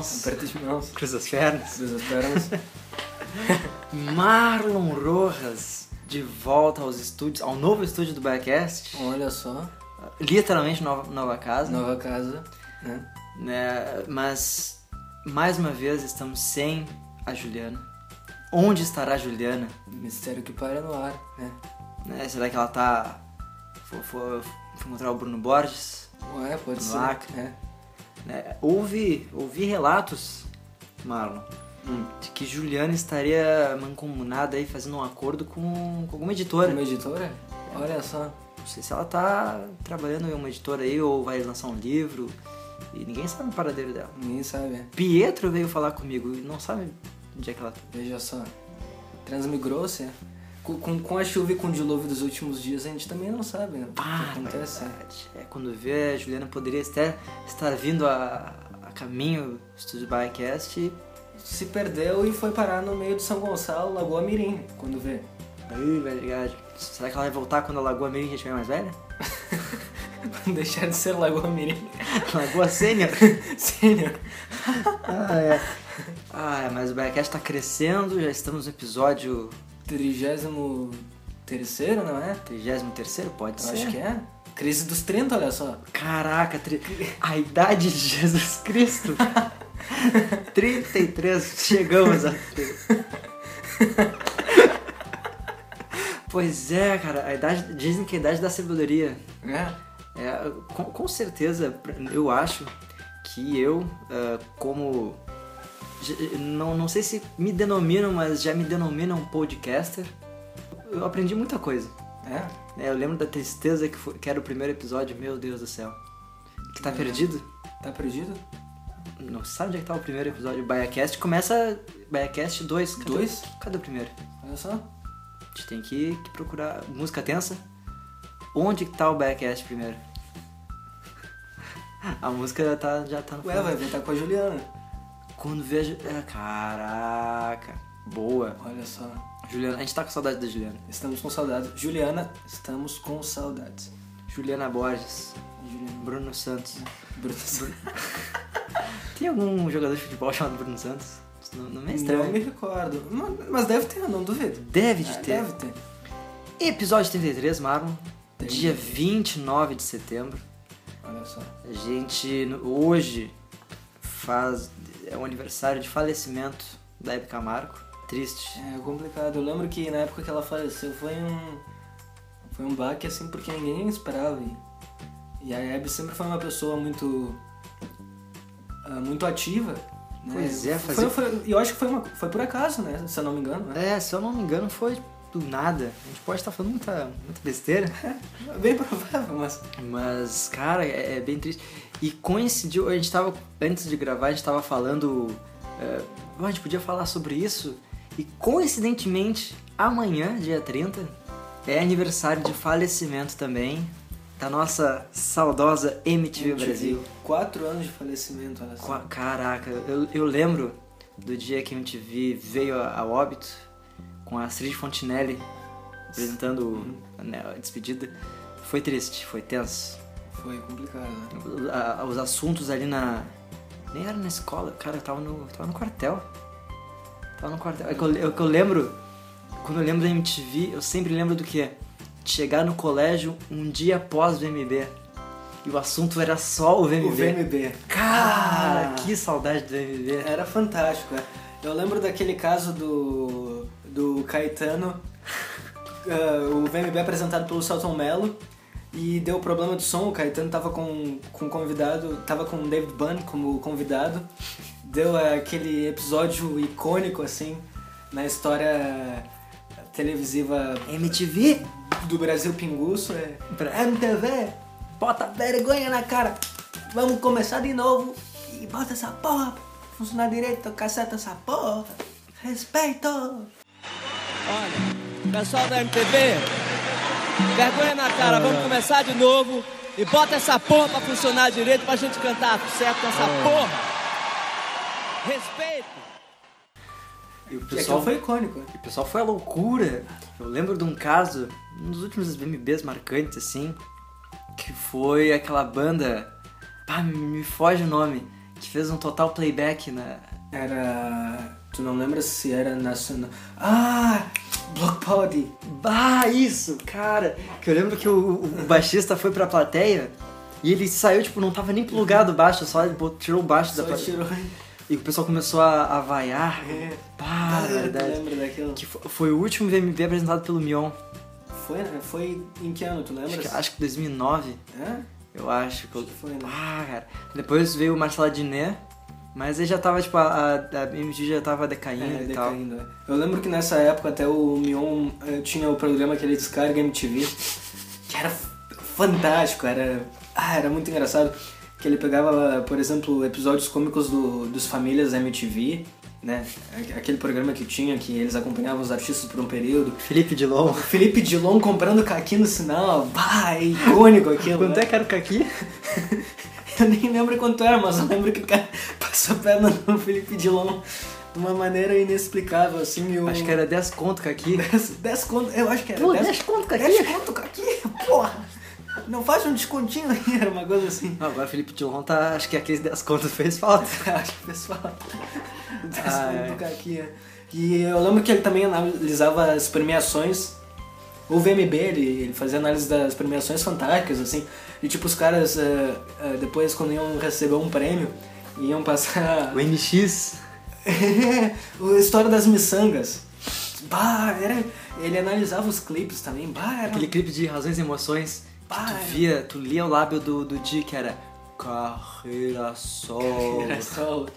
Mãos. Aperto de mãos. Cruza as pernas. Cruza as pernas. Marlon Rojas, de volta aos estúdios, ao novo estúdio do Backcast. Olha só. Literalmente nova, nova casa. Nova casa, né? né? Mas, mais uma vez, estamos sem a Juliana. Onde estará a Juliana? Mistério que para no ar, né? Né? Será que ela tá... Foi, foi, foi encontrar o Bruno Borges? Ué, pode No ser. Acre. né? Né? Houve, houve relatos, Marlon, Hum. de que Juliana estaria mancomunada aí fazendo um acordo com, com alguma editora. Uma editora? Olha só. Não sei se ela tá trabalhando em uma editora aí ou vai lançar um livro e ninguém sabe o paradeiro dela. Ninguém sabe, é. Pietro veio falar comigo e não sabe onde é que ela tá. Veja só. Transmigrou-se, é. Com, com, a chuva e com o dilúvio dos últimos dias, a gente também não sabe, né? O que Ah, acontece. É, quando vê, a Juliana poderia até estar vindo a, a caminho do Estúdio Bycast. Se perdeu e foi parar no meio de São Gonçalo, Lagoa Mirim, quando vê. Ai, verdade. Será que ela vai voltar quando a Lagoa Mirim já estiver mais velha? Deixar de ser Lagoa Mirim. Lagoa Sênior? Sênior. ah, é. Ah, é, mas o Bycast tá crescendo, já estamos no episódio Trigésimo terceiro, não é? 33 pode Eu ser? acho que é. Crise dos 30, olha só. Caraca, tri- a idade de Jesus Cristo. 33, chegamos a. pois é, cara, a idade, dizem que a idade da sabedoria. É. É, com, com certeza, eu acho que eu, ah, como. Não, não sei se me denominam, mas já me denominam um podcaster. Eu aprendi muita coisa. É. É, eu lembro da tristeza que, foi, que era o primeiro episódio, meu Deus do céu. Que tá É. perdido? Tá perdido? Não sabe onde é que tá o primeiro episódio? BaiaCast começa. BaiaCast 2. Cadê, Dois? Cadê o primeiro? Olha só. A gente tem que, que procurar. Música tensa. Onde que tá o BaiaCast primeiro? A música tá, já tá no Ué, vai ver, tá com a Juliana. Quando vejo. é, Caraca. Boa. Olha só. Juliana, a gente tá com saudade da Juliana. Estamos com saudades. Juliana, estamos com saudades. Juliana Borges. Juliana. Bruno Santos. Bruno. Tem algum jogador de futebol chamado Bruno Santos? Não, não me é estranho. Não me recordo. Mas- deve ter, não duvido. Deve de É, ter. Deve ter. Episódio 33, Marlon. Tem. Dia 29 de setembro. Olha só. A gente hoje faz. É um aniversário de falecimento da Hebe Camargo. Triste. É complicado. Eu lembro que na época que ela faleceu foi um. Foi um baque assim porque ninguém esperava. E, a Abby sempre foi uma pessoa muito. ah, muito ativa. Né? Pois é, foi, fazia- foi, E eu acho que foi, uma, foi por acaso, né? Se eu não me engano. Né? É, se eu não me engano, foi do nada. A gente pode estar falando muita, muita besteira. É bem provável, mas. Mas, cara, é, é bem triste. E coincidiu, a gente tava, antes de gravar, a gente tava falando. é, "Pô, a gente podia falar sobre isso. E coincidentemente, amanhã, dia 30, é aniversário de falecimento também da nossa saudosa MTV Brasil. Quatro anos de falecimento, olha só. Caraca, eu, eu lembro do dia que a MTV veio a, a óbito com a Astrid Fontinelli apresentando né, a despedida. Foi triste, foi tenso. Foi complicado, né? A- os assuntos ali na. Nem era na escola, cara, eu tava no, tava no quartel. Tava no quartel. É que eu, é que eu lembro, quando eu lembro da MTV, eu sempre lembro do que? Chegar no colégio um dia após o VMB. E o assunto era só o VMB. O VMB. Cara, Ah. que saudade do VMB. Era fantástico, é. Eu lembro daquele caso do, do Caetano, ah, o VMB apresentado pelo Celton Mello, e deu problema de som, o Caetano tava com, com convidado, tava com o David Bunn como convidado, deu aquele episódio icônico, assim, na história televisiva MTV, do Brasil Pinguço, é... Pra- MTV, bota vergonha na cara, vamos começar de novo, e bota essa porra, funcionar direito, caceta essa porra, respeito! Olha, pessoal da MTV, vergonha na cara, vamos começar de novo e bota essa porra pra funcionar direito pra gente cantar certo essa porra. Respeito. E o E pessoal aquilo foi icônico. E o pessoal foi a loucura. Eu lembro de um caso, um dos últimos VMBs marcantes, assim, que foi aquela banda. Pá, me foge o nome. que fez um total playback na. Era. Tu não lembra se era nacional. Ah! Block Party! Bah, isso, cara! Que eu lembro que o, o baixista foi pra plateia e ele saiu, tipo, não tava nem plugado baixo, só bot- tirou o baixo da Só plateia. tirou. E o pessoal começou a, a vaiar. É. Pá, Ah, verdade. lembra daquilo? Que fo- foi o último VMB apresentado pelo Mion. Foi, né? Foi em que ano, tu lembra? Acho que, acho que 2009, É? eu acho. que Acho que foi, né? Ah, cara. Depois veio o Marcelo Diné, mas aí já tava, tipo, a, a, MG já tava decaindo É, e tal. é. Eu lembro que nessa época até o Mion eh, tinha o programa aquele Descarga MTV, que era fantástico, era, ah, era muito engraçado. Que ele pegava, por exemplo, episódios cômicos do, dos Famílias MTV, né? Aqu- Aquele programa que tinha, que eles acompanhavam os artistas por um período. Felipe Dilon. Felipe Dilon comprando caqui no sinal, bah, é icônico aquilo. Quanto né? é que era o Kaki? Eu nem lembro quanto era, mas eu lembro que o cara passou a perna no Felipe Dilon de uma maneira inexplicável, assim. e o- Acho que era 10 conto Kaki. 10, 10 conto, eu acho que era Pô, 10, 10 conto Kaki? 10 conto aqui, porra! Não faz um descontinho aí, era uma coisa assim. Não, agora o Felipe Dilon tá. Acho que aqueles 10 contos fez falta. acho que o pessoal. 10 Ah, é. conto aqui. é. E eu lembro que ele também analisava as premiações. O VMB, ele, ele fazia análise das premiações fantásticas, assim. E tipo, os caras, eh, eh, depois, quando iam receber um prêmio, iam passar. O NX. a história das miçangas. Bah, era, ele analisava os clipes também. Bah, era. Aquele clipe de Razões e Emoções. Pá, tu via, tu lia o lábio do, do Di, que era. Carreira solo. Era solo.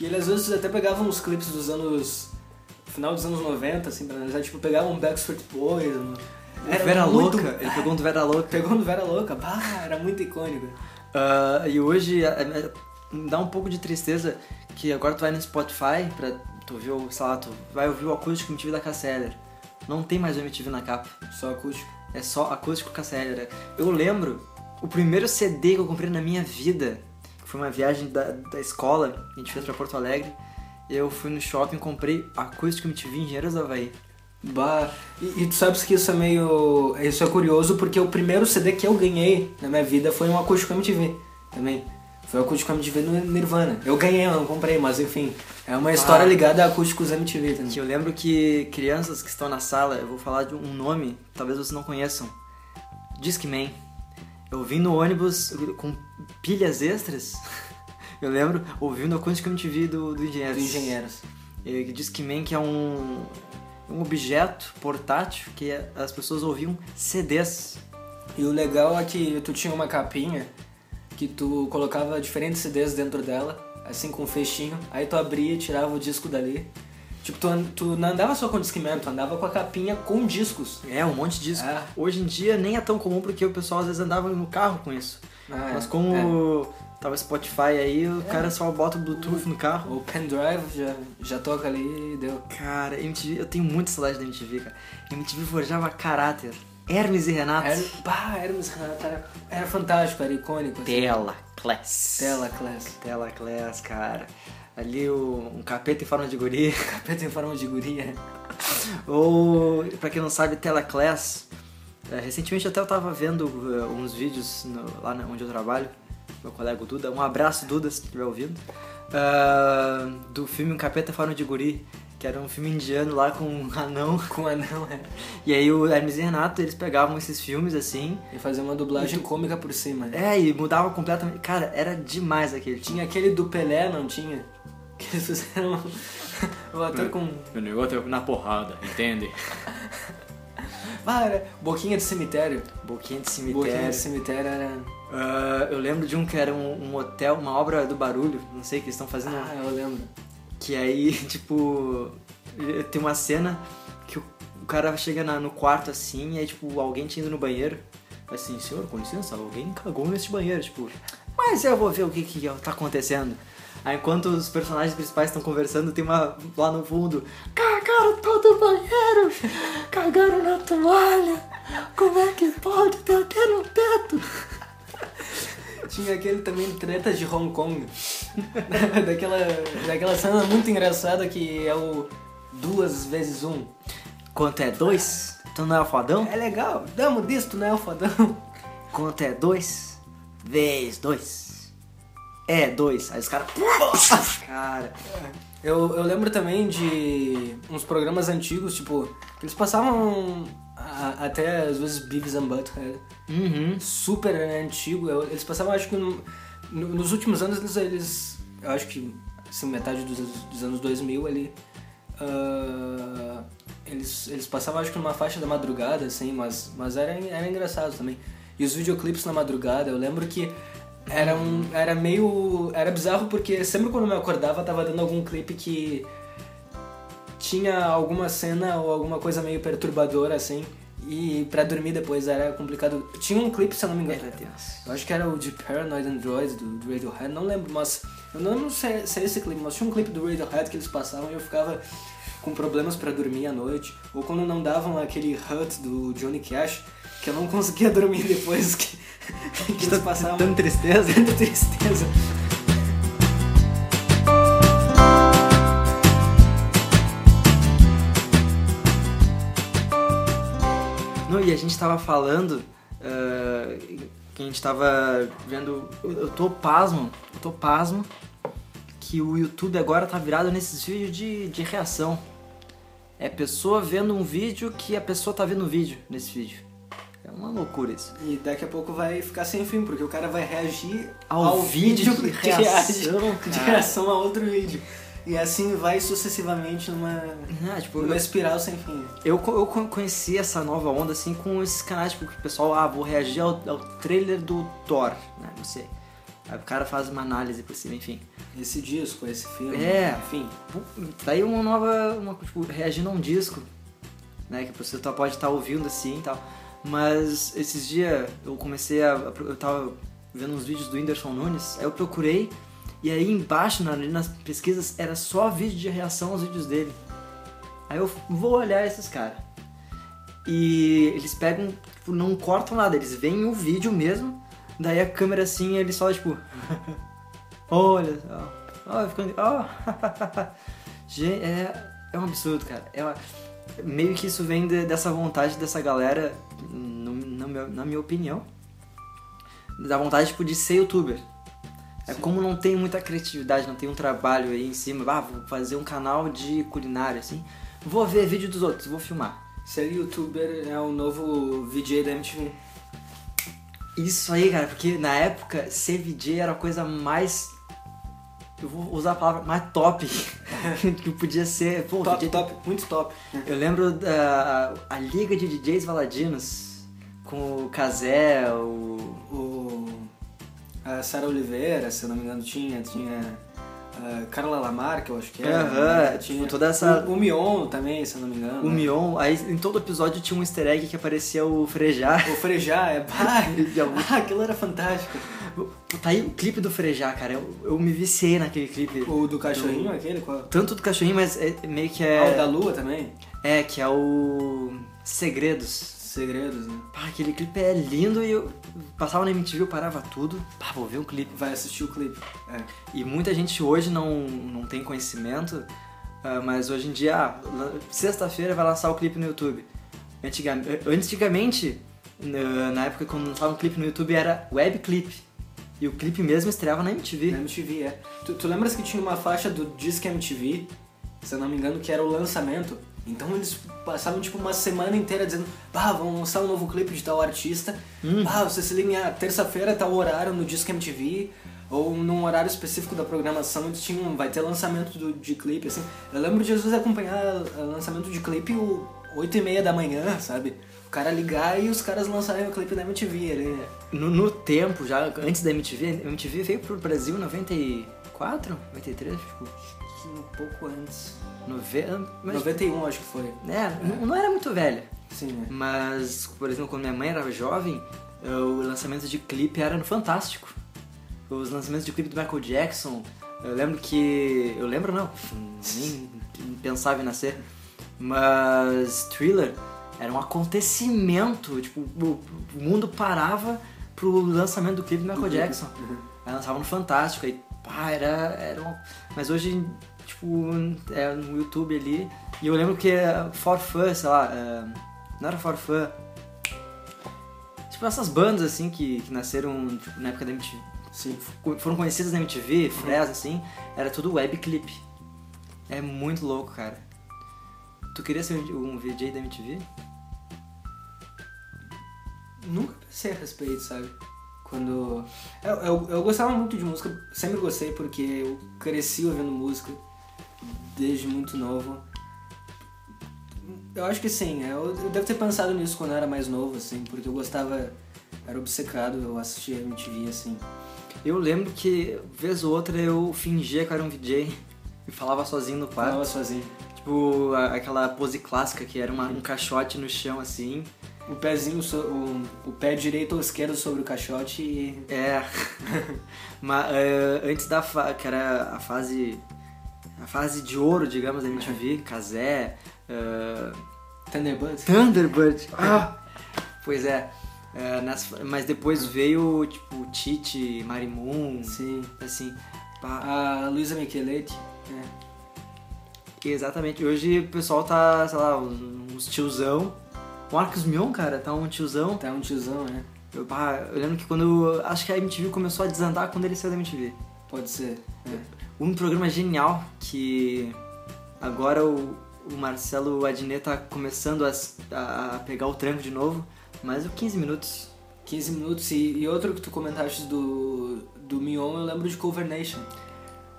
E ele às vezes até pegava uns clipes dos anos. final dos anos 90, assim, pra analisar. Tipo, pegava um Backstreet Boys. Um, O Vera muito- Louca. Ele pegou um do Vera Louca. Pegou no Vera Louca. Bah, era muito icônico. Ah, e hoje é, é, me dá um pouco de tristeza que agora tu vai no Spotify pra tu ver o, sei lá, tu vai ouvir o acústico MTV da Casseller. Não tem mais o MTV na capa. Só acústico. É só acústico Casseller. Eu lembro o primeiro CD que eu comprei na minha vida, que foi uma viagem da, da escola, a gente fez pra Porto Alegre. Eu fui no shopping e comprei acústico MTV Engenheiros do Havaí. Bah, e, e tu sabes que isso é meio. Isso é curioso porque o primeiro CD que eu ganhei na minha vida foi um acústico MTV também. Foi o acústico MTV no Nirvana. Eu ganhei, eu não comprei, mas enfim. É uma história Ah. ligada a acústicos MTV também. Eu lembro que crianças que estão na sala, eu vou falar de um nome, talvez vocês não conheçam. Discman. Eu vim no ônibus com pilhas extras. Eu lembro ouvindo o acústico MTV do, do Engenheiros. Dos engenheiros. Discman que é um, um objeto portátil que as pessoas ouviam CDs. E o legal é que tu tinha uma capinha que tu colocava diferentes CDs dentro dela, assim com um fechinho. Aí tu abria e tirava o disco dali. Tipo, tu, tu não andava só com Discman, tu andava com a capinha com discos. É, um monte de disco. É. Hoje em dia nem é tão comum porque o pessoal às vezes andava no carro com isso. Ah, é, Mas como tava Spotify aí, o cara só bota o Bluetooth no carro. O pendrive já, já toca ali e deu. Cara, MTV, eu tenho muita saudade da MTV, cara. MTV forjava caráter. Hermes e Renato. Era, bah, Hermes Renato era, era fantástico, era icônico. assim. Tela Class. Tela Class. Tela Class, cara. Ali o, um capeta em forma de guri. Capeta em forma de guria. Ou, pra quem não sabe, Tela Class. é, recentemente até eu tava vendo é, uns vídeos no- lá onde eu trabalho. Meu colega Duda. Um abraço, Duda, se estiver ouvindo. Ah, do filme Um Capeta em Forma de Guri. Que era um filme indiano lá com um anão. Com anão, é. E aí o Hermes e Renato, eles pegavam esses filmes assim. E fazer uma dublagem cômica por cima. É, e mudava completamente. Cara, era demais aquele. Tinha aquele do Pelé, não tinha? Que eles fizeram o ator com. O negócio é na porrada, entende? Ah, era Boquinha de Cemitério. Boquinha de Boquinha cemitério. de Cemitério era. Ah, eu lembro de um que era um, um hotel, uma obra do barulho, não sei, que eles estão fazendo. Ah, eu lembro. Que aí, tipo, tem uma cena que o, o cara chega na- no quarto assim, e aí, tipo, alguém tinha ido no banheiro. Assim, senhor, com licença, alguém cagou nesse banheiro, tipo, mas eu vou ver o que, que tá acontecendo. Aí enquanto os personagens principais estão conversando, tem uma lá no fundo. Cagaram todo o banheiro! Cagaram na toalha! Como é que pode? Tem até no teto! Tinha aquele também treta de Hong Kong. daquela, daquela cena muito engraçada que é o duas vezes um. Quanto é dois? Tu não é o fodão? É legal, damos disso, tu não é o fodão. Quanto é dois? Vezes dois. É, dois. Aí os caras. Cara. Eu, eu lembro também de uns programas antigos, tipo, que eles passavam a- até às vezes Beavis and Butthead, Uhum. super antigo. eu- Eles passavam, acho que no- no- nos últimos anos eles, eles eu acho que assim, metade dos, dos anos 2000 ali, ah, eles, eles passavam acho que numa faixa da madrugada, assim, mas, mas era, era engraçado também. E os videoclipes na madrugada, eu lembro que era, um, era meio. Era bizarro porque sempre quando eu me acordava tava dando algum clipe que tinha alguma cena ou alguma coisa meio perturbadora assim. E pra dormir depois era complicado. Tinha um clipe, se eu não me engano. Era. Eu acho que era o de Paranoid Android do, do Radiohead, não lembro, mas. Eu não lembro se é, se é esse clipe, mas tinha um clipe do Radiohead que eles passavam e eu ficava com problemas pra dormir à noite. Ou quando não davam aquele Hut do Johnny Cash, que eu não conseguia dormir depois que, que eles passavam. Tanta tristeza. Tanta tristeza. Não, e a gente tava falando ah, que a gente tava vendo. Eu, tô pasmo, eu tô pasmo que o YouTube agora tá virado nesses vídeos de, de reação. É pessoa vendo um vídeo que a pessoa tá vendo um vídeo nesse vídeo. É uma loucura isso. E daqui a pouco vai ficar sem fim, porque o cara vai reagir Ao vídeo de reação, reage- de reação a outro vídeo. E assim vai sucessivamente numa, Ah, tipo, numa eu, espiral sem fim. eu, eu co- conheci essa nova onda assim com esses canais, tipo, que o pessoal, ah, vou reagir ao, ao trailer do Thor, né? Não sei. Aí o cara faz uma análise por cima, enfim. Esse disco, esse filme, É. enfim. Tá aí uma nova. Uma, tipo, reagindo a um disco, né? Que a pessoa tá- pode estar ouvindo assim e tal. Mas esses dias eu comecei a. Eu tava vendo uns vídeos do Whindersson Nunes, aí eu procurei, e aí embaixo na- nas pesquisas era só vídeo de reação aos vídeos dele. Aí eu vou olhar esses caras. E eles pegam, tipo, não cortam nada, eles veem o vídeo mesmo, daí a câmera assim, eles só tipo. Olha, ó, ó, ficando. Ó, é, é um absurdo, cara. É uma- meio que isso vem de- dessa vontade dessa galera, no, no meu- na minha opinião, da vontade tipo, de ser youtuber. É como não tem muita criatividade, não tem um trabalho aí em cima, ah, vou fazer um canal de culinária, assim, vou ver vídeo dos outros, vou filmar. Ser youtuber é o novo VJ da MTV. Isso aí, cara, porque na época ser VJ era a coisa mais. Eu vou usar a palavra mais top que podia ser. Pô, Top, VJ top, muito top. Eu lembro da a liga de DJs Valadinos com o Kazé, o. O, a Sara Oliveira, se eu não me engano, tinha. Tinha a Carla Lamar, que eu acho que era. Aham, né? tinha toda essa- O, o Mion também, se eu não me engano. O Mion, aí em todo episódio tinha um easter egg que aparecia o Frejá. O Frejá, é. Ah, aquilo era fantástico. Tá aí o clipe do Frejá, cara. Eu, eu me viciei naquele clipe. O do cachorrinho, aquele? Qual? Tanto do cachorrinho, mas é meio que Ah, o da é. lua também? É, que é o. Segredos. Segredos, né? Pá, aquele clipe é lindo e eu passava na MTV, eu parava tudo. Pá, vou ver um clipe. Vai assistir o clipe. É. E muita gente hoje não, não tem conhecimento, ah, mas hoje em dia, ah, sexta-feira vai lançar o clipe no YouTube. Antiga- Antigamente, na na época quando lançava um clipe no YouTube, era web clip. E o clipe mesmo estreava na MTV. Na MTV, é. Tu, tu lembras que tinha uma faixa do Disque MTV, se eu não me engano, que era o lançamento? Então eles passavam tipo uma semana inteira dizendo Bah, vamos lançar um novo clipe de tal artista. Hum. Ah, você se liga, ah, terça-feira tal horário no Disque MTV. Ou num horário específico da programação, eles tinham, vai ter lançamento do, de clipe, assim. Eu lembro de vezes acompanhar o lançamento de clipe o 8 e meia da manhã, sabe? O cara ligar e os caras lançarem o clipe da MTV ali. No, no tempo, já antes da MTV, a MTV veio pro Brasil em 94, 93, tipo, Um pouco antes. 90, mas, 91, acho que foi. é, Não, não era muito velha. Sim, né? Mas, por exemplo, quando minha mãe era jovem, eh, o lançamento de clipe era no Fantástico. Os lançamentos de clipe do Michael Jackson, eu lembro que. Eu lembro não, nem pensava em nascer. Mas Thriller era um acontecimento. Tipo, o, mundo parava pro lançamento do clipe do Michael Jackson. Aí lançava no Fantástico, aí pá, era. era um... Mas hoje, tipo, é no YouTube ali. E eu lembro que é For Fun, sei lá, é, não era For Fun. Tipo, essas bandas assim que, que nasceram tipo, na época da MTV. Sim. foram conhecidas na MTV, Fresno, assim, era tudo web clip. É muito louco, cara. Tu queria ser um VJ da MTV? Nunca pensei a respeito, sabe? Quando. Eu, eu, eu gostava muito de música, sempre gostei porque eu cresci ouvindo música desde muito novo. Eu acho que sim, eu, eu devo ter pensado nisso quando eu era mais novo, assim, porque eu gostava, era obcecado, eu assistia MTV, assim. Eu lembro que, vez ou outra, eu fingia que era um VJ e falava sozinho no quarto. Falava sozinho. Tipo, aquela pose clássica que era uma- um caixote no chão, assim. O pezinho, so- o, o pé direito ou esquerdo sobre o caixote e. É. Mas eh, antes da fa que era a fase a fase de ouro, digamos, da MTV, Kazé, eh, Thunderbird? Thunderbird. Ah, pois é. Eh, nas- mas depois veio tipo Tite, Marimun, Sim. assim. pá, A Luisa Micheletti. É. exatamente. Hoje o pessoal tá, sei lá, uns tiozão. O Marcos Mion, cara, tá um tiozão. Tá um tiozão, né? Eu, pá, eu lembro que quando. Acho que a MTV começou a desandar quando ele saiu da MTV. Pode ser. É. Um programa genial que agora o, o Marcelo Adnet tá começando a, a pegar o tranco de novo, mas o 15 minutos. 15 minutos. E, e outro que tu comentaste do, do Mion, eu lembro de Cover Nation.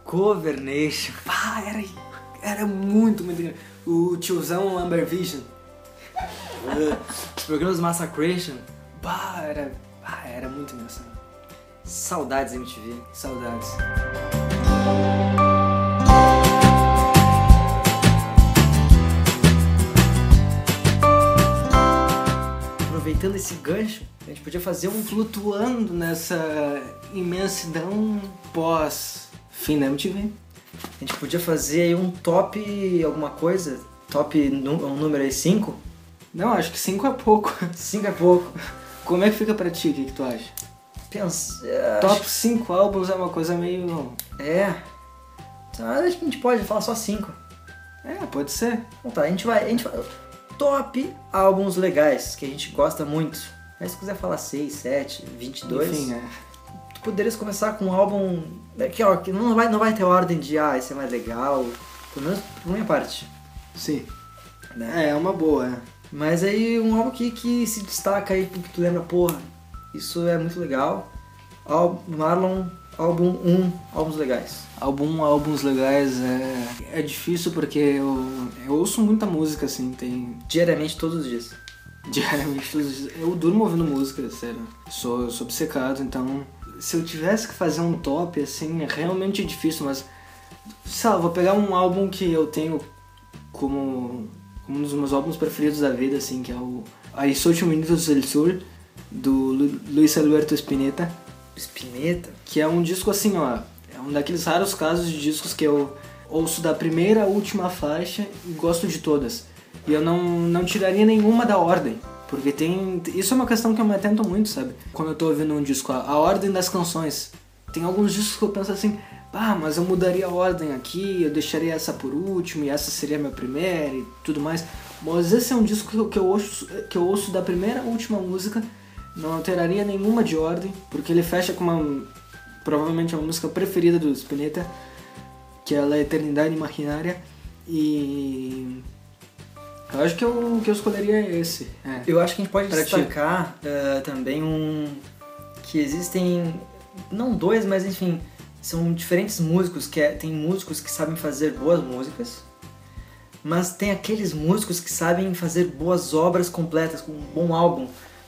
Cover Nation. Pá, era, era muito, muito. O tiozão Amber Vision. Os programas Massacration. Bah, era, bah, era muito engraçado. Saudades MTV. Saudades. Aproveitando esse gancho, a gente podia fazer um. Flutuando nessa imensidão pós fim da MTV. A gente podia fazer aí um top alguma coisa. Top um número aí 5. Não, acho que 5 é pouco. 5 é pouco. Como é que fica pra ti? O que, que tu acha? Pensa. é, Top 5 álbuns é uma coisa meio. É. Então, acho que a gente pode falar só 5. É, pode ser. Então tá, a gente vai. A gente vai top álbuns legais que a gente gosta muito. Aí se quiser falar 6, 7, 22. Enfim, é. Tu poderias começar com um álbum. Que, ó, que não, vai, não vai ter ordem de ah, esse é mais legal. Pelo menos por minha parte. Sim. Né? É, uma boa. é. Mas aí um álbum que, que se destaca aí, que tu lembra, porra, isso é muito legal. Álbum, Marlon, álbum 1, álbuns legais. Álbum, álbuns legais é, é difícil porque eu, eu ouço muita música, assim, tem Diariamente, todos os dias. diariamente todos os dias. Eu durmo ouvindo música, sério. Sou, sou obcecado, então se eu tivesse que fazer um top, assim, é realmente difícil, mas sei lá, vou pegar um álbum que eu tenho como um dos meus álbuns preferidos da vida, assim, que é o As Ocho Minutos del Sur, do Lu- Luis Alberto Spinetta. Spinetta. que é um disco assim, ó, é um daqueles raros casos de discos que eu ouço da primeira à última faixa e gosto de todas. E eu não, não tiraria nenhuma da ordem, porque tem, isso é uma questão que eu me atento muito, sabe? Quando eu tô ouvindo um disco, a, a ordem das canções. Tem alguns discos que eu penso assim, ah, mas eu mudaria a ordem aqui, eu deixaria essa por último e essa seria a minha primeira e tudo mais. Mas esse é um disco que eu, ouço, que eu ouço da primeira à última música não alteraria nenhuma de ordem, porque ele fecha com uma. provavelmente a música preferida do Spinetta, que é La Eternidade Imaginária, e. Eu acho que eu, que eu escolheria esse. É. Eu acho que a gente pode Pra destacar eh, também um. que existem. não dois, mas enfim. São diferentes músicos, que é- tem músicos que sabem fazer boas músicas, mas tem aqueles músicos que sabem fazer boas obras completas, com um bom álbum.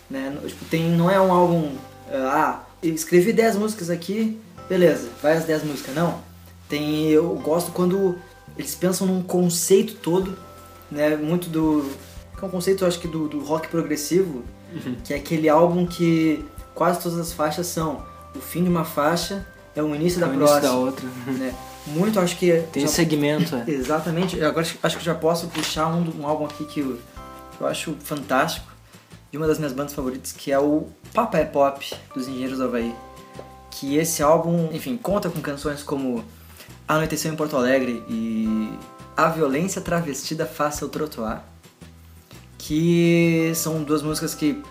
Né? Tipo, tem, não é um álbum. ah, eu escrevi 10 músicas aqui, beleza, vai as 10 músicas. Não. Tem, eu gosto quando eles pensam num conceito todo, né? Muito do. Que é um conceito, eu acho que do, do rock progressivo, que é aquele álbum que quase todas as faixas são o fim de uma faixa, é o início da o início próxima. da outra. né? Muito, acho que. Tem já- segmento, é. Exatamente. Agora acho- que já posso puxar um, um álbum aqui que eu, que eu acho fantástico, de uma das minhas bandas favoritas, que é o Papa é Pop, dos Engenheiros do Havaí. Que esse álbum, enfim, conta com canções como Anoiteceu em Porto Alegre e A Violência Travestida Faça o Trotoar, que são duas músicas que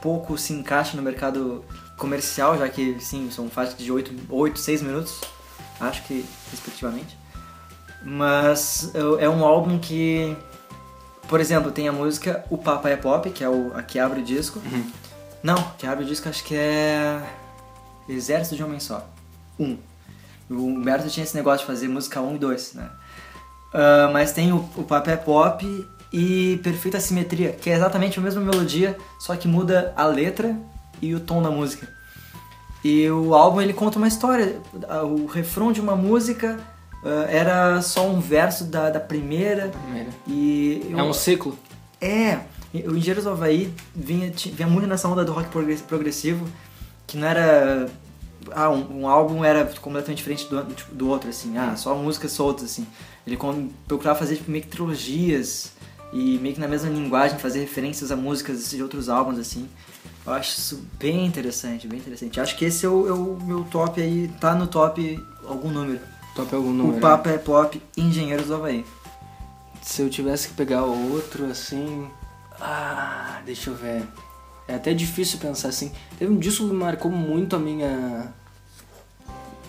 pouco se encaixam no mercado comercial, já que sim, são faixas de 8, 8 6 minutos, acho que respectivamente. Mas é um álbum que, por exemplo, tem a música O Papa é Pop, que é o, a que abre o disco. Uhum. Não, que abre o disco acho que é Exército de Homem Só. Um. O Humberto tinha esse negócio de fazer música 1 um e 2, né? Uh, mas tem o, o Papa é Pop e Perfeita Simetria, que é exatamente a mesma melodia, só que muda a letra e o tom da música. E o álbum ele conta uma história. O refrão de uma música uh, era só um verso da, da primeira. Primeira. E eu, É um ciclo. é, o Engenheiros do Havaí vinha, vinha muito nessa onda do rock progre- progressivo, que não era. Ah, um, um álbum era completamente diferente do, tipo, do outro, assim, ah, só músicas soltas, assim. Ele procurava fazer tipo, meio que trilogias e meio que na mesma linguagem fazer referências a músicas de outros álbuns, assim. Eu acho isso bem interessante, bem interessante. Acho que esse é o, é o meu top aí, tá no top algum número. Top algum número. o Papa é Pop Engenheiros do Havaí. Se eu tivesse que pegar outro assim. Ah, deixa eu ver. É até difícil pensar assim. Teve um disco que marcou muito a minha.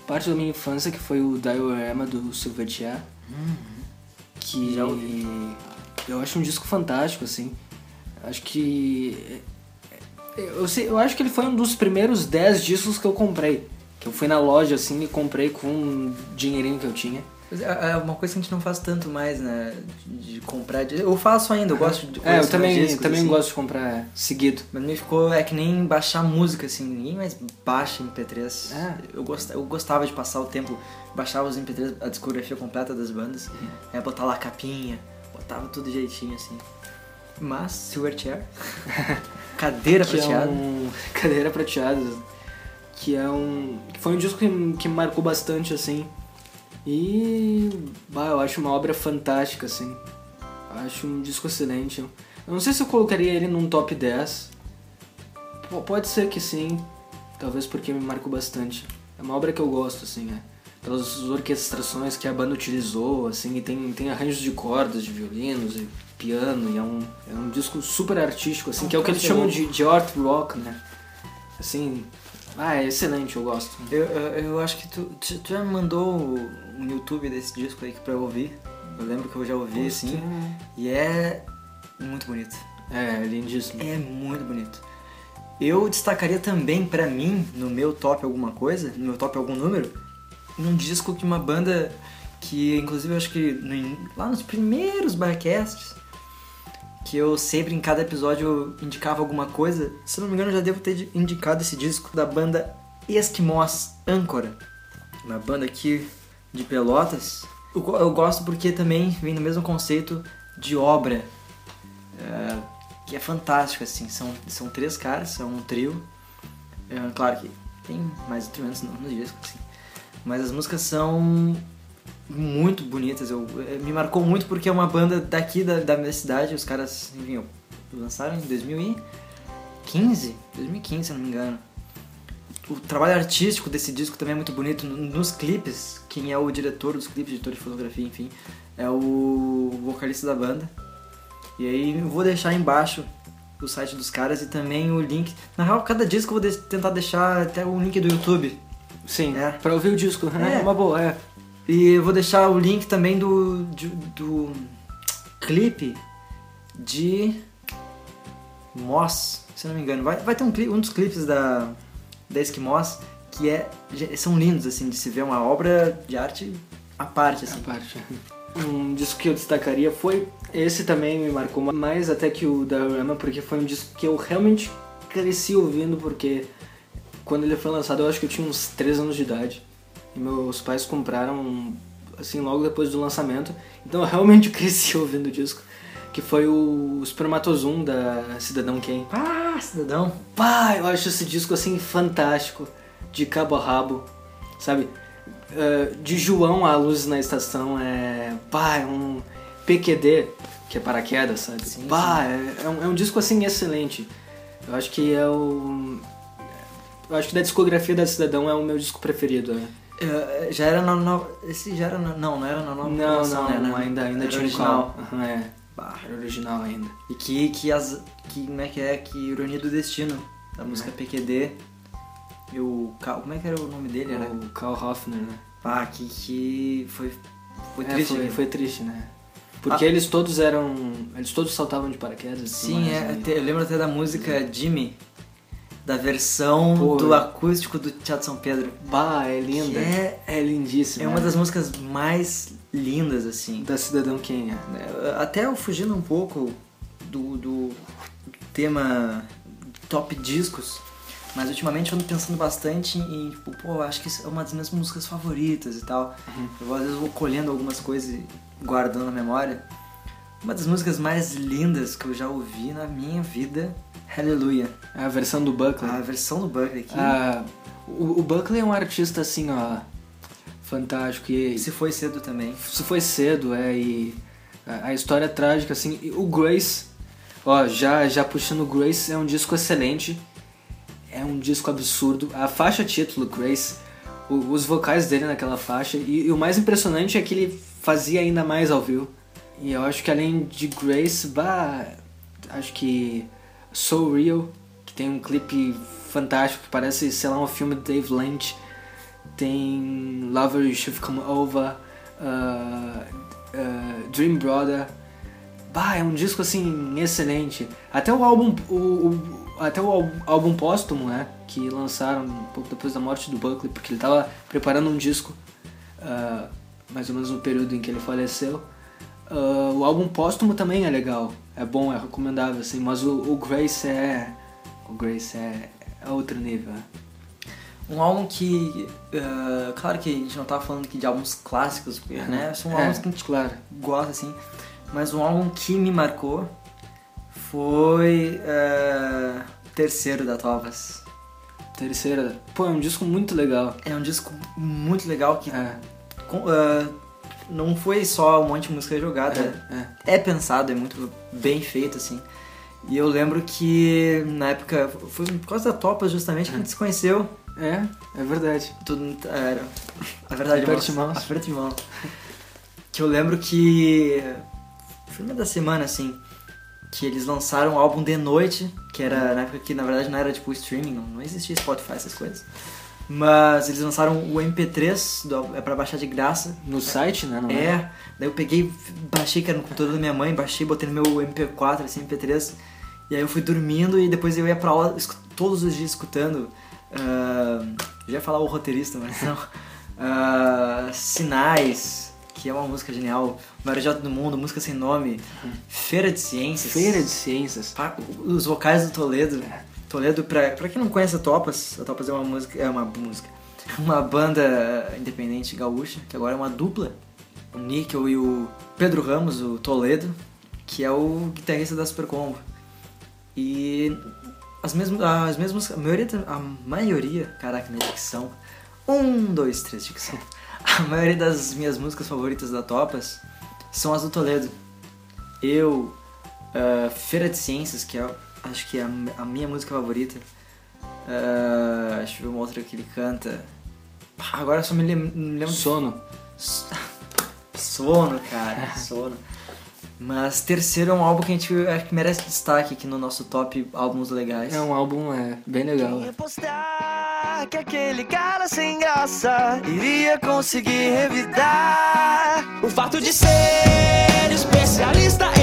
parte da minha infância, que foi o Diorama do Silverchair. Que Já ouvi. eu acho um disco fantástico, assim. Acho que. Eu, sei, eu acho que ele foi um dos primeiros 10 discos que eu comprei. Que eu fui na loja assim e comprei com um dinheirinho que eu tinha. É é uma coisa que a gente não faz tanto mais, né? De comprar. de- Eu faço ainda, eu gosto de É, eu também, discos, também assim. gosto de comprar seguido. Mas me ficou. É que nem baixar música, assim. Ninguém mais baixa MP3. É. Eu, gost, eu gostava de passar o tempo. Baixava os MP3, a discografia completa das bandas. Uhum. Aí botar lá a capinha. Botava tudo jeitinho, assim. Mas, Silverchair. Cadeira que prateada. é um cadeira prateada. Que é um que foi um disco que, que me marcou bastante assim. E bah, eu acho uma obra fantástica assim. Acho um disco excelente. Eu não sei se eu colocaria ele num top 10 P- pode ser que sim. Talvez porque me marcou bastante. É uma obra que eu gosto assim é. Pelas orquestrações que a banda utilizou assim e tem tem arranjos de cordas de violinos e piano e é um é um disco super artístico assim Um que é o que eles troço chamam de, de art rock né assim ah é excelente eu gosto Eu, eu, eu acho que tu, tu, tu já me mandou um YouTube desse disco aí pra eu ouvir. Eu lembro que eu já ouvi, assim. E é muito bonito. é lindíssimo É muito bonito. Eu destacaria também pra mim, no meu top alguma coisa, no meu top algum número, num disco que uma banda que, inclusive, eu acho que no lá nos primeiros barcasts, que eu sempre em cada episódio indicava alguma coisa, se não me engano já devo ter indicado esse disco da banda Eskimos Âncora, uma banda aqui de Pelotas. Eu gosto porque também vem no mesmo conceito de obra, é, que é fantástico, assim. São, são três caras, são um trio. É, claro que tem mais instrumentos no, no disco, assim. Mas as músicas são muito bonitas. Eu, é, me marcou muito porque é uma banda daqui da, da minha cidade. Os caras, enfim, lançaram em 2015, 2015, se não me engano. O trabalho artístico desse disco também é muito bonito. Nos clipes, quem é o diretor dos clipes, diretor de fotografia, enfim, é o vocalista da banda. E aí eu vou deixar embaixo o site dos caras e também o link. Na real, cada disco eu vou de- tentar deixar até o link do YouTube. sim É. pra ouvir o disco É. é uma boa é E eu vou deixar o link também do, do, clipe de Moss, se não me engano. Vai, vai ter um, cli- um dos clipes da, da Esquimós que é, são lindos, assim, de se ver uma obra de arte à parte, assim. parte um disco que eu destacaria foi esse também me marcou mais até que o Diorama porque foi um disco que eu realmente cresci ouvindo porque quando ele foi lançado eu acho que eu tinha uns 3 anos de idade meus pais compraram assim logo depois do lançamento então eu realmente cresci ouvindo o disco que foi o Spermatozoon da Cidadão Kane Ah, cidadão. Pá, eu acho esse disco assim fantástico, de cabo a rabo, sabe? Eh, de João a Luz na Estação é. Pá, é um PQD, que é paraquedas, sabe? Sim, Pá, É, é um, é um disco assim excelente. Eu acho que é o. Eu acho que da discografia da Cidadão é o meu disco preferido. é. Eh, já era na nova. Esse já era na, Não, não era na nova Não, gravação, não, né? não, ainda, ainda Era tinha original. Aham, é. Bah. Era original ainda. E que, que as. Que, como é que é? Que ironia do destino. A música É. PQD E o Cal, como é que era o nome dele? Era? O Carl Hoffner, né? Ah, que, que foi, foi É, triste. foi, né? foi triste, né? Porque Ah. eles todos eram. Eles todos saltavam de paraquedas. Sim, é, né? até- eu lembro até da música Jimmy, da versão Pô, do acústico do Teatro São Pedro. Bah, é linda. É- é lindíssima. É uma das músicas mais lindas, assim. Da Cidadão Kenya. Até eu fugindo um pouco do, do tema top discos, mas ultimamente eu ando pensando bastante em, tipo, pô, acho que é uma das minhas músicas favoritas e tal. Eu vou, às vezes vou colhendo algumas coisas e guardando na memória. Uma das músicas mais lindas que eu já ouvi na minha vida, Hallelujah. A versão do Buckley. A versão do Buckley aqui. Ah, o, o Buckley é um artista assim, ó. Fantástico. E Se foi cedo também. se foi cedo, é. E a, a história é trágica, assim. O Grace, ó, já, já puxando o Grace, é um disco excelente. É um disco absurdo. A faixa título, Grace, o- os vocais dele naquela faixa. E, e o mais impressionante é que ele fazia ainda mais ao vivo. E eu acho que além de Grace, bah, acho que So Real, que tem um clipe fantástico que parece, sei lá, um filme do Dave Lynch. Tem Lover You Should Come Over, uh, uh, Dream Brother. Bah, é um disco assim excelente. Até o álbum, o, o- até o ál- álbum póstumo, né, que lançaram um pouco depois da morte do Buckley, porque ele tava preparando um disco, uh, mais ou menos no período em que ele faleceu. Uh, o álbum póstumo também é legal, é bom, é recomendável, assim, mas o, o Grace é, o Grace é, é outro nível. né? Um álbum que. ah, claro que a gente não tava falando aqui de álbuns clássicos, né? São É, álbuns que a gente claro. gosta, assim. Mas um álbum que me marcou foi. o terceiro da Tovas. Terceira, pô, é um disco muito legal. É um disco muito legal que É, com- ah, não foi só um monte de música jogada. é, é. é pensado, é muito bem feito, assim. E eu lembro que na época, foi por causa da Topas justamente que a gente se conheceu. É, é verdade. Tudo era. A verdade Aperte de mãos. Aperte de mão. Que eu lembro que. Foi uma da semana, assim. Que eles lançaram o álbum de noite, que era na época que na verdade não era tipo streaming, não, não existia Spotify, essas coisas. Mas eles lançaram o MP3, do, é pra baixar de graça. No site, né? Não É, daí eu peguei, baixei, que era no computador da minha mãe, baixei, botei no meu MP4, assim, MP3. E aí eu fui dormindo e depois eu ia pra aula todos os dias escutando. ah, já ia falar o roteirista, mas não. Ah, Sinais, que é uma música genial. Maior Idiota do Mundo, música sem nome. Feira de Ciências. Feira de Ciências. Os vocais do Toledo. Toledo, pra, pra quem não conhece a Topas, a Topas é uma música. É uma música. Uma banda independente gaúcha, que agora é uma dupla. O Níquel e o Pedro Ramos, o Toledo, que é o guitarrista da Super Combo. E as mesmas. As mesmas. A maioria. A maioria. Caraca, minha dicção. Um, dois, três, dicção. A maioria das minhas músicas favoritas da Topas são as do Toledo. Eu, ah, Feira de Ciências, que é, acho que é a, a minha música favorita. Ah, deixa eu ver uma outra que ele canta. Pá, Agora eu só me lem- me lembro. Sono. Sono, cara, sono. Mas terceiro é um álbum que a gente acho que merece destaque aqui no nosso top álbuns legais. É um álbum é, bem legal. Quem ia postar que aquele cara sem graça iria conseguir revidar o fato de ser especialista em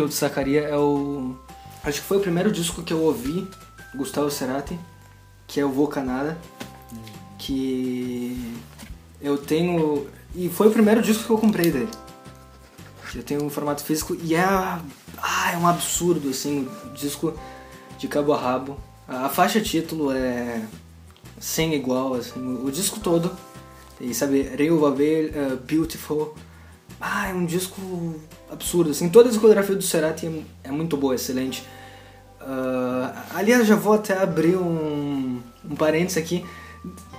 que eu destacaria é o. Acho que foi o primeiro disco que eu ouvi, Gustavo Cerati, que é o Vou Canada. Que eu tenho. E foi o primeiro disco que eu comprei dele. eu tenho um formato físico e é, ah, é um absurdo, assim, o disco de cabo a rabo. A faixa título é sem igual, assim, o disco todo. E sabe, Rio Vavel, uh, Beautiful. Ah, é um disco absurdo, assim, toda a discografia do Cerati é, é muito boa, excelente. Uh, aliás, já vou até abrir um, um parênteses aqui.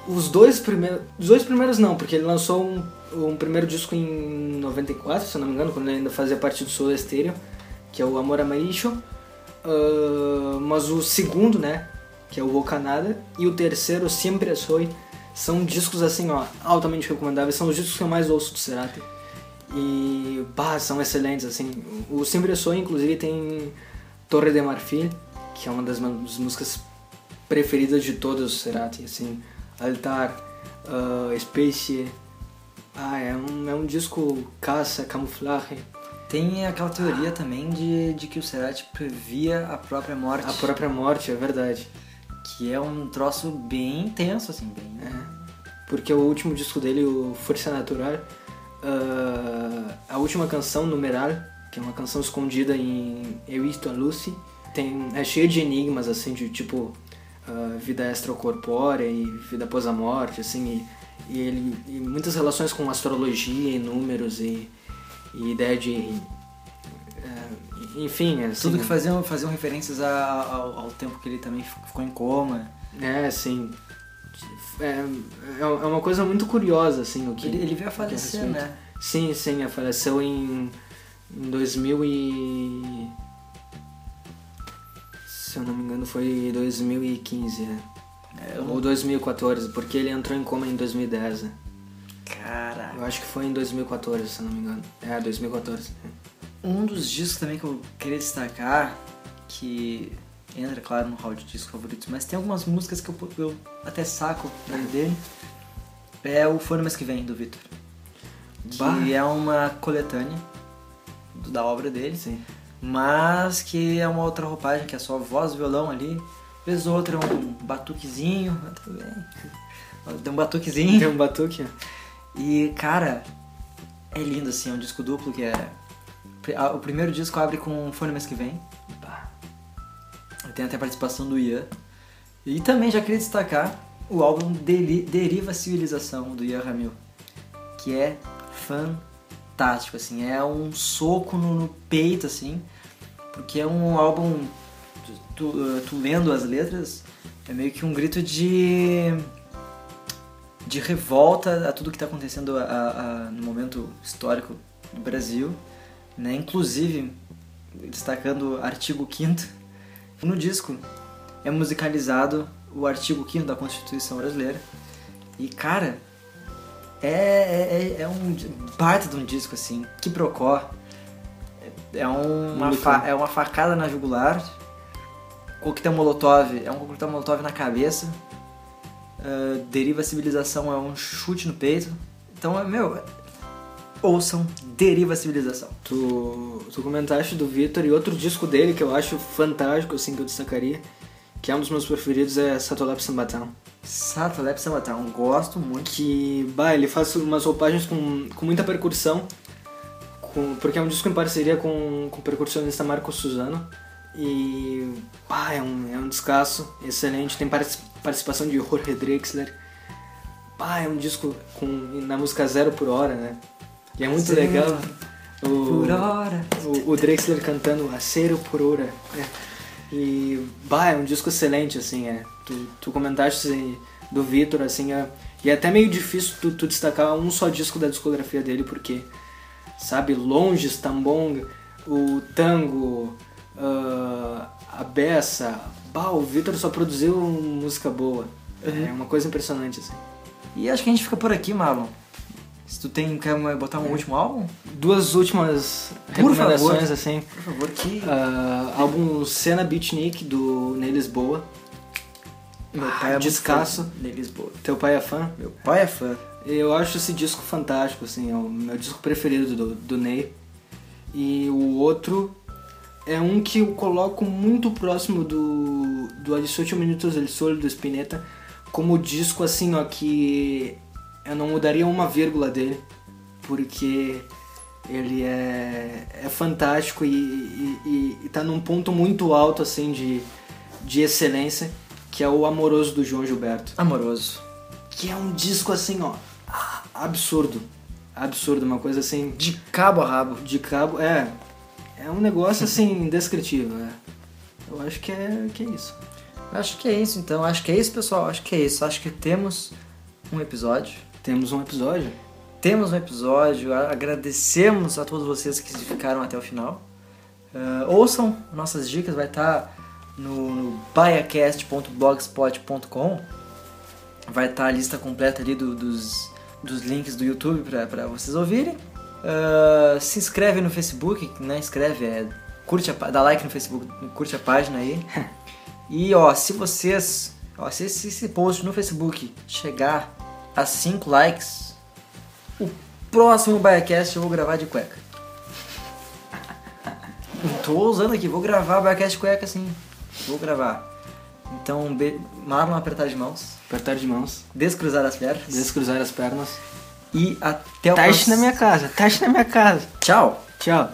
Os dois primeiros. Os dois primeiros não, porque ele lançou um, um primeiro disco em 94, se não me engano, quando ele ainda fazia parte do Soul Stereo, que é o Amor Amarillo. Uh, mas o segundo, né, que é o O Canada, e o terceiro, Sempre Soy, são discos assim, ó, altamente recomendáveis. São os discos que eu mais ouço do Cerati. E, bah, são excelentes, assim. O Sempre Soy, inclusive, tem Torre de Marfil, que é uma das, músicas preferidas de todos os Cerati, assim. Altar, uh, Space. Ah, é um, é um disco caça, camuflagem. Tem aquela teoria ah. também de, de que o Cerati previa a própria morte. A própria morte, é verdade. Que é um troço bem intenso, assim, bem. É. Porque o último disco dele, o Força Natural, uh, a última canção, Numeral, que é uma canção escondida em Eu Isto a Lucy. Tem, é cheia de enigmas, assim, de tipo uh, vida extracorpórea e vida após a morte, assim, e, e, ele, e muitas relações com astrologia e números e, e ideia de. Uh, enfim, assim, Tudo que faziam, faziam referências ao, ao tempo que ele também ficou em coma. É, assim. É, é uma coisa muito curiosa, assim, o que. Ele, ele veio a falecer, né? Sim, sim, ele faleceu em em 2000 e... Se eu não me engano foi 2015, né? É, Ou 2014, porque ele entrou em coma em 2010, né? Cara. Eu acho que foi em 2014, se eu não me engano. É, 2014. Um dos discos também que eu queria destacar, que entra, claro, no hall de discos favoritos, mas tem algumas músicas que eu, eu até saco dele, é o Fone Mais Que Vem, do Victor. Que é uma coletânea da obra dele, Sim. mas que é uma outra roupagem, que é só voz, violão ali, vez outra um batuquezinho, tudo bem. Tem um batuquezinho. Tem um batuque. E, cara, é lindo assim, é um disco duplo que é... O primeiro disco abre com Fone Mês Que Vem. Tem até a participação do Ian. E também já queria destacar o álbum Deriva Civilização, do Ian Ramil, que é fantástico assim, é um soco no, no peito, assim, porque é um álbum, tu, tu, lendo as letras, é meio que um grito de de revolta a tudo que está acontecendo a, a, no momento histórico do Brasil, né? Inclusive destacando o artigo 5 no disco é musicalizado o artigo 5 da Constituição Brasileira. E cara, é, é, é, é um baita de um disco, assim. Que procó. É, uma, fa é uma facada na jugular. Coquetel Molotov é um coquetel Molotov na cabeça. Uh, Deriva Civilização é um chute no peito. Então, é, meu, ouçam Deriva Civilização. Tu, tu comentaste do Victor e outro disco dele que eu acho fantástico, assim, que eu destacaria, que é um dos meus preferidos, é Satolep Sambatão. Satalep Samatão, gosto muito. Que, bah, ele faz umas roupagens com, com muita percussão, com, porque é um disco em parceria com, com o percussionista Marco Suzano. E, bah, é um, é um descasso excelente. Tem participação de Jorge Drexler. Bah, é um disco com, na música Zero por Hora, né? E é muito legal. O. O, o Drexler cantando a Zero por Hora. É. E, bah, é um disco excelente, assim, é. Tu, tu comentaste do Vitor, assim, é, e é até meio difícil tu, tu, destacar um só disco da discografia dele, porque, sabe, Longe, Stambong, o Tango, uh, a Beça, bah, o Vitor só produziu música boa. Uhum. É uma coisa impressionante, assim. E acho que a gente fica por aqui, Marlon. Se tu tem, quer botar um é. último álbum? Duas últimas por recomendações, favor. assim. Por favor, que... Uh, álbum Cena Beatnik, do Ney Lisboa. Meu ah, pai é descasso. Ney Lisboa. Teu pai é fã? Meu pai é fã. Eu acho esse disco fantástico, assim, é o meu disco preferido do, do Ney. E o outro é um que eu coloco muito próximo do, do A 18 Minutos del Sol, do Spinetta, como disco, assim, ó, que eu não mudaria uma vírgula dele, porque Ele é, é fantástico e, e, e, e tá num ponto muito alto, assim, de, de excelência, que é o Amoroso do João Gilberto. Amoroso. Que é um disco, assim, ó, absurdo. Absurdo, uma coisa assim, De cabo a rabo. de cabo, é... É um negócio, assim, indescritível, né? Eu acho que é, que é isso. Acho que é isso, então. Acho que é isso, pessoal. Acho que é isso. Acho que temos um episódio. Temos um episódio. Temos um episódio. Agradecemos a todos vocês que ficaram até o final. Ah, ouçam nossas dicas, vai estar no, no baiacast.blogspot.com. Vai estar a lista completa ali do- dos, dos links do YouTube para vocês ouvirem. Ah, se inscreve no Facebook, né? Inscreve, é, curte a, dá like no Facebook, curte a página aí. E ó, se vocês, ó, se esse, esse post no Facebook chegar a 5 likes, o próximo Biacast eu vou gravar de cueca. Tô usando aqui, vou gravar Biacast cueca sim. Vou gravar. Então, be... Marlon apertar de mãos, Apertar de mãos. descruzar as pernas Descruzar as pernas. e até o Teste próximo- na minha casa. Teste na minha casa. Tchau! Tchau.